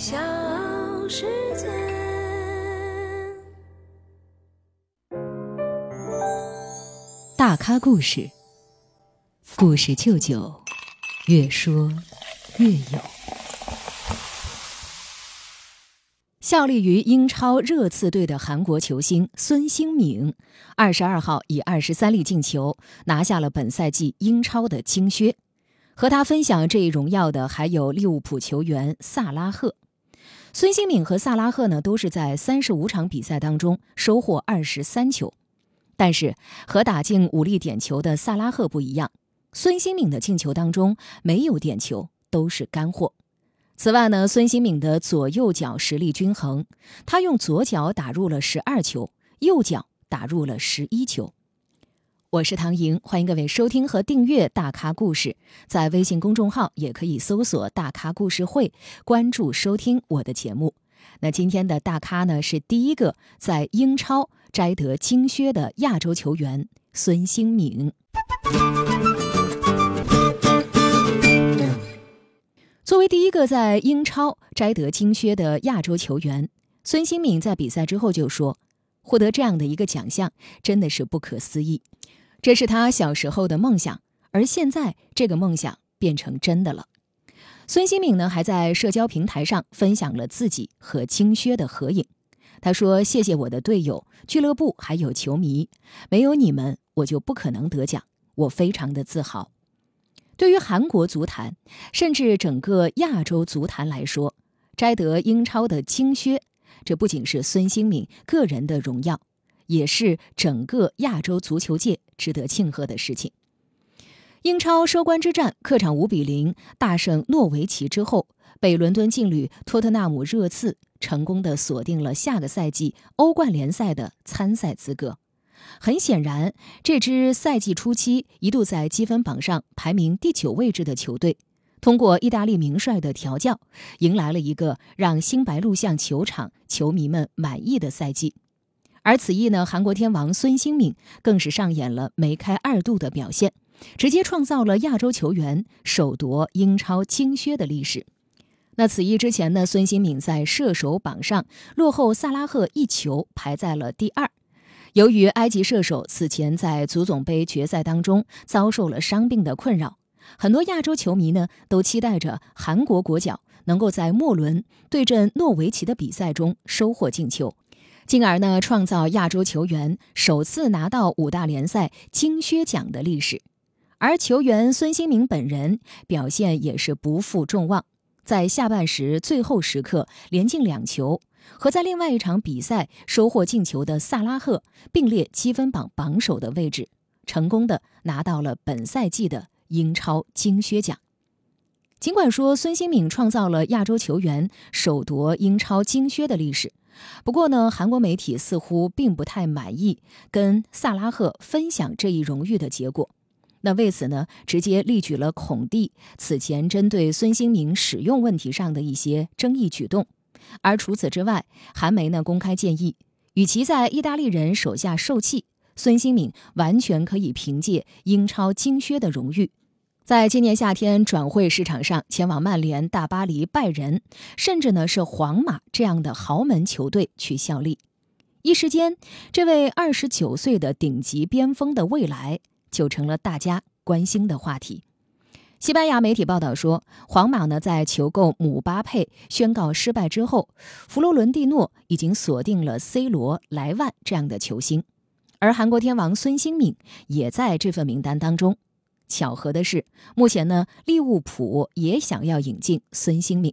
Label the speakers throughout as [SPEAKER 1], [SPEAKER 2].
[SPEAKER 1] 小世界。
[SPEAKER 2] 大咖故事，故事舅舅，越说越有。效力于英超热刺队的韩国球星孙兴敏，二十二号以二十三粒进球拿下了本赛季英超的金靴。和他分享这一荣耀的还有利物浦球员萨拉赫。孙兴敏和萨拉赫呢，都是在三十五场比赛当中收获二十三球，但是和打进五粒点球的萨拉赫不一样，孙兴敏的进球当中没有点球，都是干货。此外呢，孙兴敏的左右脚实力均衡，他用左脚打入了十二球，右脚打入了十一球。我是唐莹，欢迎各位收听和订阅《大咖故事》。在微信公众号也可以搜索“大咖故事会”，关注收听我的节目。那今天的大咖呢，是第一个在英超摘得金靴的亚洲球员孙兴敏。作为第一个在英超摘得金靴的亚洲球员，孙兴敏在比赛之后就说：“获得这样的一个奖项，真的是不可思议。”这是他小时候的梦想，而现在这个梦想变成真的了。孙兴敏呢，还在社交平台上分享了自己和金靴的合影。他说：“谢谢我的队友、俱乐部还有球迷，没有你们，我就不可能得奖。我非常的自豪。”对于韩国足坛，甚至整个亚洲足坛来说，摘得英超的金靴，这不仅是孙兴敏个人的荣耀。也是整个亚洲足球界值得庆贺的事情。英超收官之战，客场五比零大胜诺维奇之后，北伦敦劲旅托特纳姆热刺成功的锁定了下个赛季欧冠联赛的参赛资格。很显然，这支赛季初期一度在积分榜上排名第九位置的球队，通过意大利名帅的调教，迎来了一个让新白鹿巷球场球迷们满意的赛季。而此役呢，韩国天王孙兴敏更是上演了梅开二度的表现，直接创造了亚洲球员首夺英超金靴的历史。那此役之前呢，孙兴敏在射手榜上落后萨拉赫一球，排在了第二。由于埃及射手此前在足总杯决赛当中遭受了伤病的困扰，很多亚洲球迷呢都期待着韩国国脚能够在末轮对阵诺维奇的比赛中收获进球。进而呢，创造亚洲球员首次拿到五大联赛金靴奖的历史。而球员孙兴民本人表现也是不负众望，在下半时最后时刻连进两球，和在另外一场比赛收获进球的萨拉赫并列积分榜榜首的位置，成功的拿到了本赛季的英超金靴奖。尽管说孙兴敏创造了亚洲球员首夺英超金靴的历史。不过呢，韩国媒体似乎并不太满意跟萨拉赫分享这一荣誉的结果。那为此呢，直接列举了孔蒂此前针对孙兴民使用问题上的一些争议举动。而除此之外，韩媒呢公开建议，与其在意大利人手下受气，孙兴敏完全可以凭借英超金靴的荣誉。在今年夏天转会市场上，前往曼联、大巴黎、拜仁，甚至呢是皇马这样的豪门球队去效力。一时间，这位二十九岁的顶级边锋的未来就成了大家关心的话题。西班牙媒体报道说，皇马呢在求购姆巴佩宣告失败之后，弗洛伦蒂诺已经锁定了 C 罗、莱万这样的球星，而韩国天王孙兴敏也在这份名单当中。巧合的是，目前呢，利物浦也想要引进孙兴敏。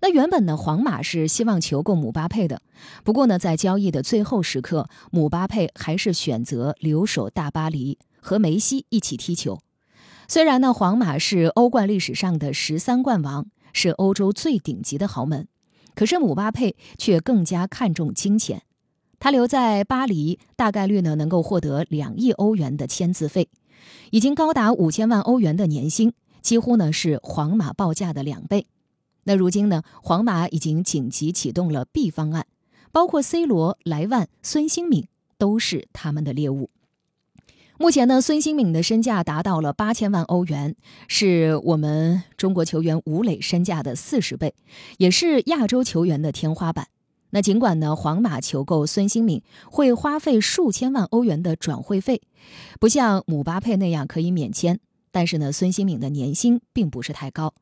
[SPEAKER 2] 那原本呢，皇马是希望求购姆巴佩的，不过呢，在交易的最后时刻，姆巴佩还是选择留守大巴黎，和梅西一起踢球。虽然呢，皇马是欧冠历史上的十三冠王，是欧洲最顶级的豪门，可是姆巴佩却更加看重金钱。他留在巴黎，大概率呢，能够获得两亿欧元的签字费。已经高达五千万欧元的年薪，几乎呢是皇马报价的两倍。那如今呢，皇马已经紧急启动了 B 方案，包括 C 罗、莱万、孙兴敏都是他们的猎物。目前呢，孙兴敏的身价达到了八千万欧元，是我们中国球员吴磊身价的四十倍，也是亚洲球员的天花板。那尽管呢，皇马求购孙兴敏会花费数千万欧元的转会费，不像姆巴佩那样可以免签，但是呢，孙兴敏的年薪并不是太高。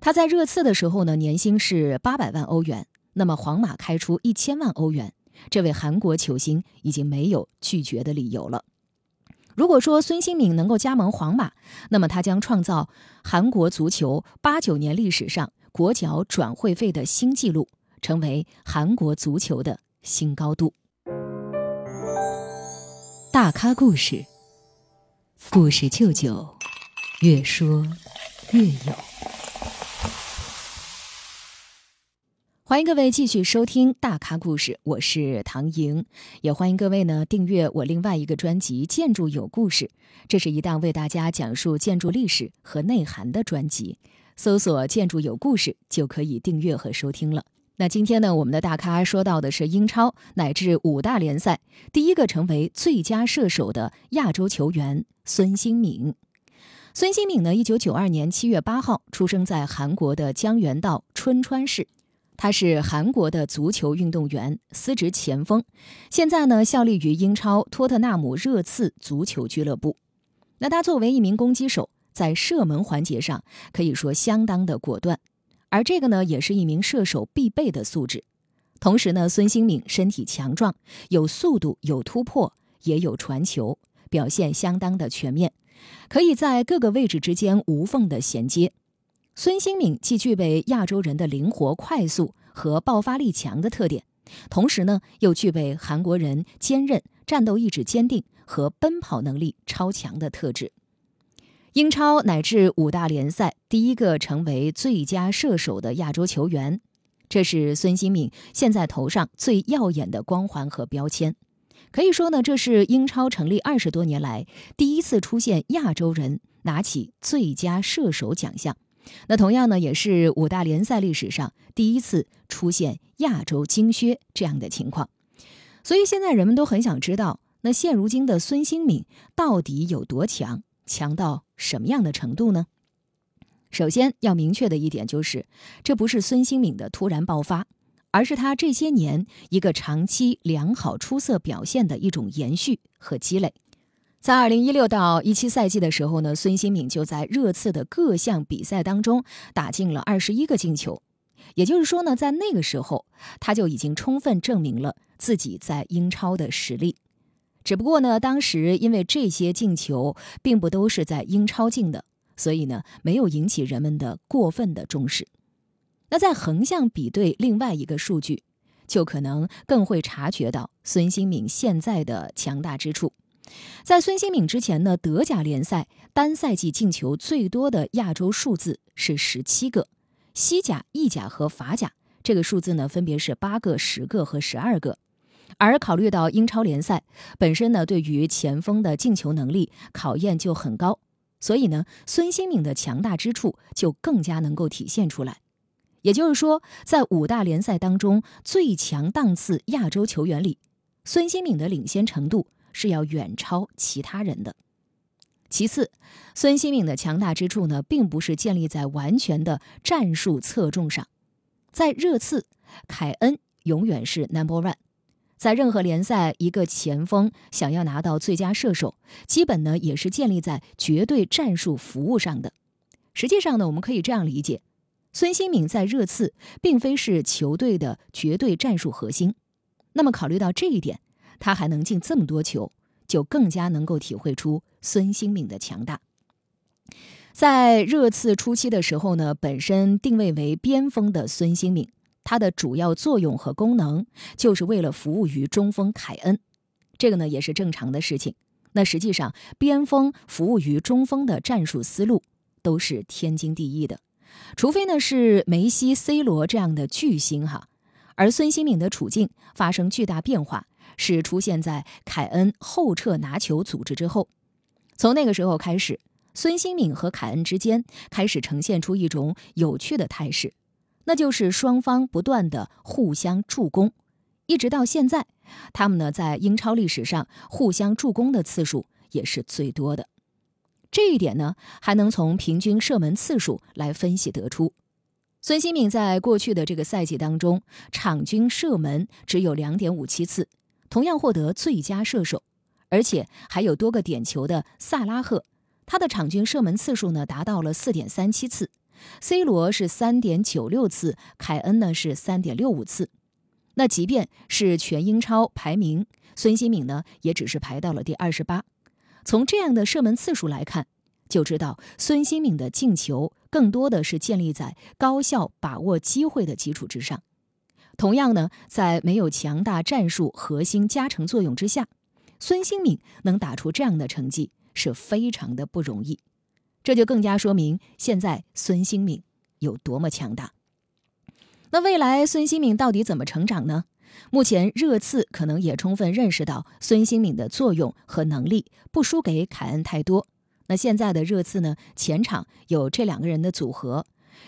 [SPEAKER 2] 他在热刺的时候呢，年薪是八百万欧元，那么皇马开出一千万欧元，这位韩国球星已经没有拒绝的理由了。如果说孙兴敏能够加盟皇马，那么他将创造韩国足球八九年历史上国脚转会费的新纪录，成为韩国足球的新高度。大咖故事，故事舅舅，越说越有。欢迎各位继续收听大咖故事，我是唐莹，也欢迎各位呢订阅我另外一个专辑《建筑有故事》，这是一档为大家讲述建筑历史和内涵的专辑。搜索“建筑有故事”就可以订阅和收听了。那今天呢，我们的大咖说到的是英超乃至五大联赛第一个成为最佳射手的亚洲球员孙兴敏。孙兴敏呢，一九九二年七月八号出生在韩国的江原道春川市。他是韩国的足球运动员，司职前锋，现在呢效力于英超托特纳姆热刺足球俱乐部。那他作为一名攻击手，在射门环节上可以说相当的果断，而这个呢也是一名射手必备的素质。同时呢，孙兴敏身体强壮，有速度，有突破，也有传球，表现相当的全面，可以在各个位置之间无缝的衔接。孙兴敏既具备亚洲人的灵活、快速和爆发力强的特点，同时呢，又具备韩国人坚韧、战斗意志坚定和奔跑能力超强的特质。英超乃至五大联赛第一个成为最佳射手的亚洲球员，这是孙兴敏现在头上最耀眼的光环和标签。可以说呢，这是英超成立二十多年来第一次出现亚洲人拿起最佳射手奖项。那同样呢，也是五大联赛历史上第一次出现亚洲金靴这样的情况。所以现在人们都很想知道，那现如今的孙兴敏到底有多强，强到什么样的程度呢？首先要明确的一点就是，这不是孙兴敏的突然爆发，而是他这些年一个长期良好出色表现的一种延续和积累。在二零一六到一七赛季的时候呢，孙兴敏就在热刺的各项比赛当中打进了二十一个进球，也就是说呢，在那个时候他就已经充分证明了自己在英超的实力。只不过呢，当时因为这些进球并不都是在英超进的，所以呢，没有引起人们的过分的重视。那在横向比对另外一个数据，就可能更会察觉到孙兴敏现在的强大之处。在孙兴敏之前呢，德甲联赛单赛季进球最多的亚洲数字是十七个，西甲、意甲和法甲这个数字呢分别是八个、十个和十二个。而考虑到英超联赛本身呢对于前锋的进球能力考验就很高，所以呢孙兴敏的强大之处就更加能够体现出来。也就是说，在五大联赛当中最强档次亚洲球员里，孙兴敏的领先程度。是要远超其他人的。其次，孙兴敏的强大之处呢，并不是建立在完全的战术侧重上。在热刺，凯恩永远是 number one。在任何联赛，一个前锋想要拿到最佳射手，基本呢也是建立在绝对战术服务上的。实际上呢，我们可以这样理解：孙兴敏在热刺并非是球队的绝对战术核心。那么，考虑到这一点。他还能进这么多球，就更加能够体会出孙兴敏的强大。在热刺初期的时候呢，本身定位为边锋的孙兴敏，它的主要作用和功能就是为了服务于中锋凯恩，这个呢也是正常的事情。那实际上，边锋服务于中锋的战术思路都是天经地义的，除非呢是梅西、C 罗这样的巨星哈。而孙兴敏的处境发生巨大变化。是出现在凯恩后撤拿球组织之后，从那个时候开始，孙兴敏和凯恩之间开始呈现出一种有趣的态势，那就是双方不断的互相助攻，一直到现在，他们呢在英超历史上互相助攻的次数也是最多的。这一点呢，还能从平均射门次数来分析得出。孙兴敏在过去的这个赛季当中，场均射门只有两点五七次，同样获得最佳射手，而且还有多个点球的萨拉赫，他的场均射门次数呢达到了四点三七次，C 罗是三点九六次，凯恩呢是三点六五次。那即便是全英超排名，孙兴敏呢也只是排到了第二十八。从这样的射门次数来看，就知道孙兴敏的进球更多的是建立在高效把握机会的基础之上。同样呢，在没有强大战术核心加成作用之下，孙兴敏能打出这样的成绩是非常的不容易。这就更加说明现在孙兴敏有多么强大。那未来孙兴敏到底怎么成长呢？目前热刺可能也充分认识到孙兴敏的作用和能力不输给凯恩太多。那现在的热刺呢，前场有这两个人的组合，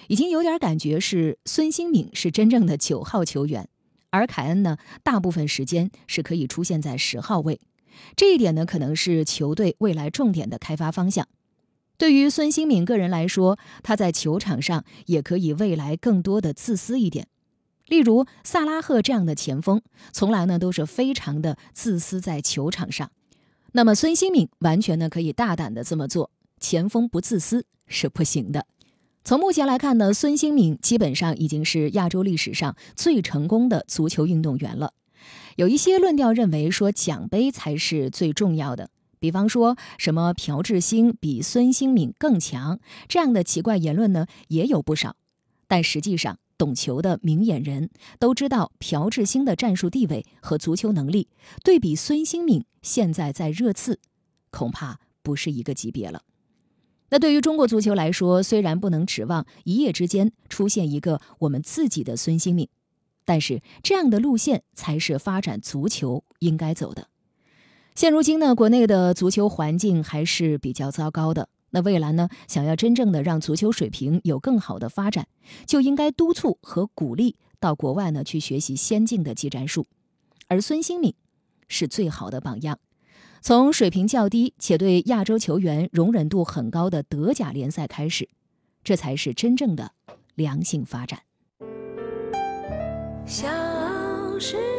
[SPEAKER 2] 已经有点感觉是孙兴敏是真正的九号球员，而凯恩呢，大部分时间是可以出现在十号位。这一点呢，可能是球队未来重点的开发方向。对于孙兴敏个人来说，他在球场上也可以未来更多的自私一点。例如萨拉赫这样的前锋，从来呢都是非常的自私在球场上。那么孙兴敏完全呢可以大胆的这么做，前锋不自私是不行的。从目前来看呢，孙兴敏基本上已经是亚洲历史上最成功的足球运动员了。有一些论调认为说奖杯才是最重要的。比方说什么朴智星比孙兴敏更强这样的奇怪言论呢，也有不少。但实际上，懂球的明眼人都知道，朴智星的战术地位和足球能力，对比孙兴敏现在在热刺，恐怕不是一个级别了。那对于中国足球来说，虽然不能指望一夜之间出现一个我们自己的孙兴敏，但是这样的路线才是发展足球应该走的。现如今呢，国内的足球环境还是比较糟糕的。那未来呢，想要真正的让足球水平有更好的发展，就应该督促和鼓励到国外呢去学习先进的技战术。而孙兴敏是最好的榜样。从水平较低且对亚洲球员容忍度很高的德甲联赛开始，这才是真正的良性发展。
[SPEAKER 1] 小世界。